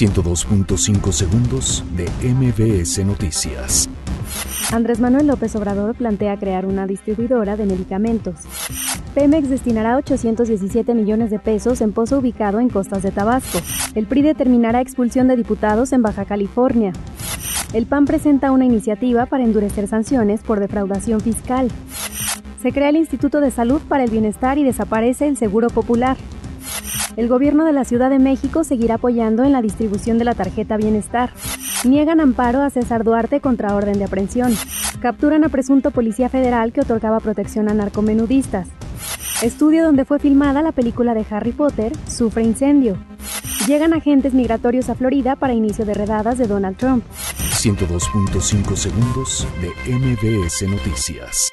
102.5 segundos de MBS Noticias. Andrés Manuel López Obrador plantea crear una distribuidora de medicamentos. Pemex destinará 817 millones de pesos en pozo ubicado en costas de Tabasco. El PRI determinará expulsión de diputados en Baja California. El PAN presenta una iniciativa para endurecer sanciones por defraudación fiscal. Se crea el Instituto de Salud para el Bienestar y desaparece el Seguro Popular. El gobierno de la Ciudad de México seguirá apoyando en la distribución de la tarjeta Bienestar. Niegan amparo a César Duarte contra orden de aprehensión. Capturan a presunto policía federal que otorgaba protección a narcomenudistas. Estudio donde fue filmada la película de Harry Potter sufre incendio. Llegan agentes migratorios a Florida para inicio de redadas de Donald Trump. 102.5 segundos de MBS Noticias.